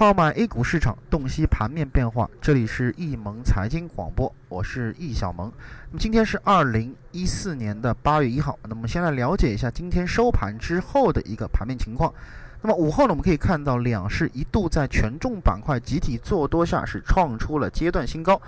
号买 A 股市场，洞悉盘面变化。这里是易盟财经广播，我是易小萌。那么今天是二零一四年的八月一号。那么先来了解一下今天收盘之后的一个盘面情况。那么午后呢，我们可以看到两市一度在权重板块集体做多下是创出了阶段新高。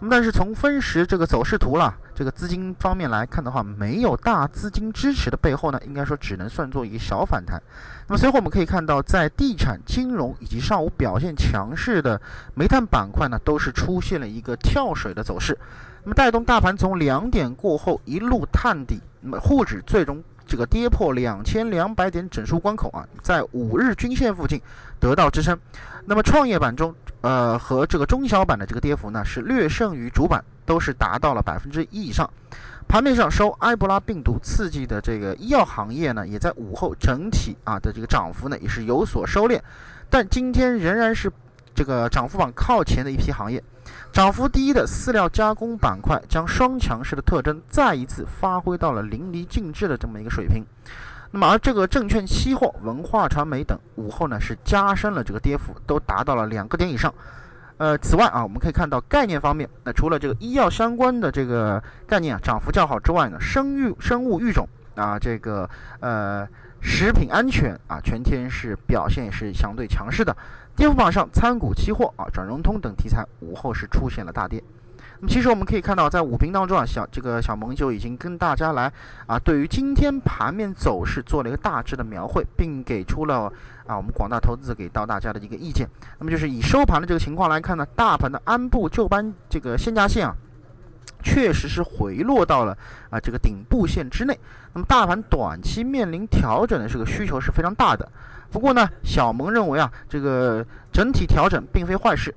那么但是从分时这个走势图了，这个资金方面来看的话，没有大资金支持的背后呢，应该说只能算作一个小反弹。那么随后我们可以看到，在地产、金融以及上午表现强势的煤炭板块呢，都是出现了一个跳水的走势。那么带动大盘从两点过后一路探底，那么沪指最终。这个跌破两千两百点整数关口啊，在五日均线附近得到支撑。那么创业板中，呃，和这个中小板的这个跌幅呢，是略胜于主板，都是达到了百分之一以上。盘面上受埃博拉病毒刺激的这个医药行业呢，也在午后整体啊的这个涨幅呢，也是有所收敛。但今天仍然是这个涨幅榜靠前的一批行业。涨幅第一的饲料加工板块将双强势的特征再一次发挥到了淋漓尽致的这么一个水平。那么，而这个证券期货、文化传媒等午后呢是加深了这个跌幅，都达到了两个点以上。呃，此外啊，我们可以看到概念方面，那除了这个医药相关的这个概念啊涨幅较好之外呢，生育生物育种啊，这个呃。食品安全啊，全天是表现是相对强势的。跌幅榜上，参股期货啊、转融通等题材午后是出现了大跌。那么，其实我们可以看到，在午评当中啊，小这个小萌就已经跟大家来啊，对于今天盘面走势做了一个大致的描绘，并给出了啊我们广大投资者给到大家的一个意见。那么，就是以收盘的这个情况来看呢，大盘的按部就班这个限价线啊。确实是回落到了啊这个顶部线之内，那么大盘短期面临调整的这个需求是非常大的。不过呢，小萌认为啊，这个整体调整并非坏事，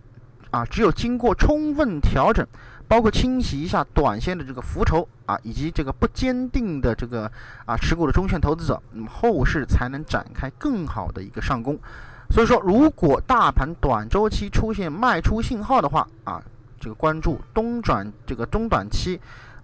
啊，只有经过充分调整，包括清洗一下短线的这个浮筹啊，以及这个不坚定的这个啊持股的中线投资者，那么后市才能展开更好的一个上攻。所以说，如果大盘短周期出现卖出信号的话啊。这个关注中转这个中短期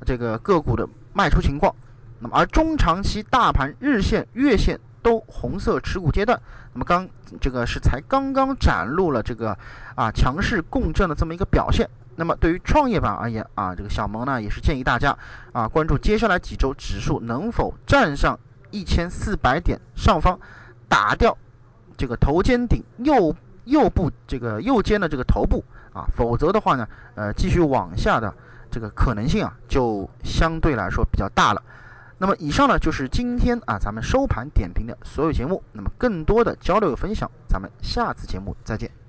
这个个股的卖出情况，那么而中长期大盘日线、月线都红色持股阶段，那么刚这个是才刚刚展露了这个啊强势共振的这么一个表现。那么对于创业板而言啊，这个小萌呢也是建议大家啊关注接下来几周指数能否站上一千四百点上方，打掉这个头肩顶右右部这个右肩的这个头部。啊，否则的话呢，呃，继续往下的这个可能性啊，就相对来说比较大了。那么以上呢，就是今天啊咱们收盘点评的所有节目。那么更多的交流分享，咱们下次节目再见。